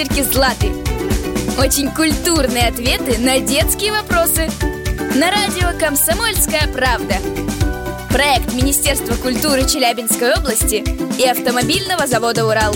ящерки Златы Очень культурные ответы на детские вопросы На радио «Комсомольская правда» Проект Министерства культуры Челябинской области и автомобильного завода «Урал»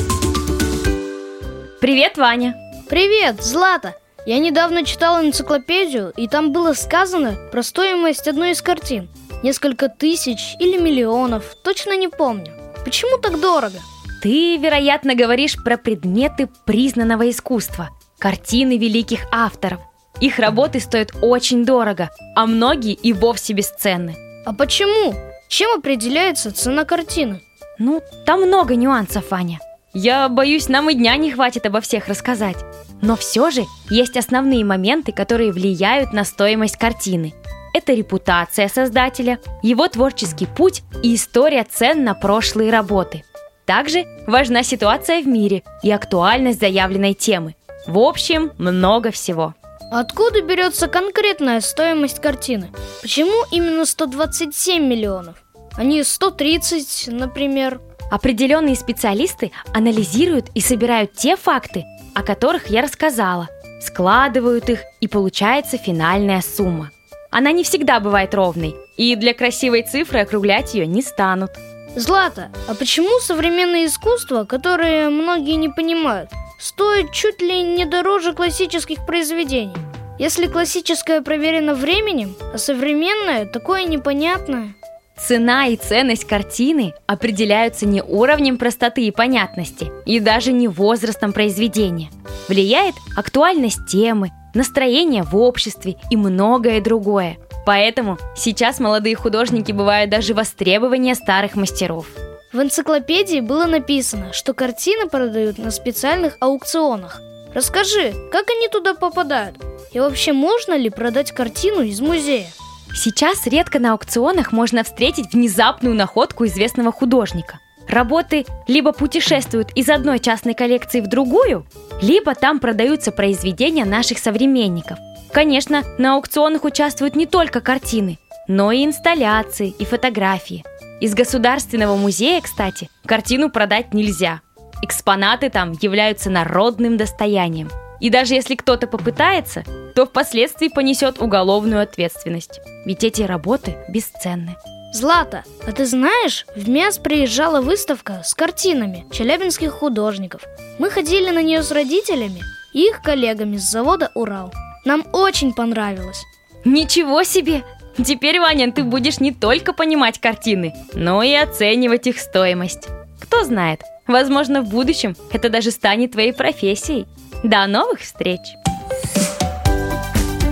Привет, Ваня! Привет, Злата! Я недавно читал энциклопедию, и там было сказано про стоимость одной из картин. Несколько тысяч или миллионов, точно не помню. Почему так дорого? Ты, вероятно, говоришь про предметы признанного искусства, картины великих авторов. Их работы стоят очень дорого, а многие и вовсе бесценны. А почему? Чем определяется цена картины? Ну, там много нюансов, Ваня. Я боюсь, нам и дня не хватит обо всех рассказать. Но все же есть основные моменты, которые влияют на стоимость картины. Это репутация создателя, его творческий путь и история цен на прошлые работы. Также важна ситуация в мире и актуальность заявленной темы. В общем, много всего. Откуда берется конкретная стоимость картины? Почему именно 127 миллионов, а не 130, например? Определенные специалисты анализируют и собирают те факты, о которых я рассказала, складывают их и получается финальная сумма. Она не всегда бывает ровной, и для красивой цифры округлять ее не станут. Злата, а почему современное искусство, которое многие не понимают, стоит чуть ли не дороже классических произведений? Если классическое проверено временем, а современное такое непонятное. Цена и ценность картины определяются не уровнем простоты и понятности, и даже не возрастом произведения. Влияет актуальность темы, настроение в обществе и многое другое. Поэтому сейчас молодые художники бывают даже востребования старых мастеров. В энциклопедии было написано, что картины продают на специальных аукционах. Расскажи, как они туда попадают? И вообще можно ли продать картину из музея? Сейчас редко на аукционах можно встретить внезапную находку известного художника. Работы либо путешествуют из одной частной коллекции в другую, либо там продаются произведения наших современников. Конечно, на аукционах участвуют не только картины, но и инсталляции и фотографии. Из Государственного музея, кстати, картину продать нельзя. Экспонаты там являются народным достоянием. И даже если кто-то попытается, то впоследствии понесет уголовную ответственность. Ведь эти работы бесценны. Злата, а ты знаешь, в МИАС приезжала выставка с картинами челябинских художников. Мы ходили на нее с родителями и их коллегами с завода «Урал». Нам очень понравилось. Ничего себе! Теперь, Ваня, ты будешь не только понимать картины, но и оценивать их стоимость. Кто знает, возможно, в будущем это даже станет твоей профессией. До новых встреч!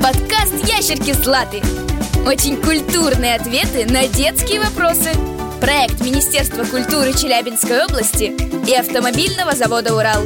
Подкаст «Ящерки Златы» Очень культурные ответы на детские вопросы Проект Министерства культуры Челябинской области и автомобильного завода «Урал»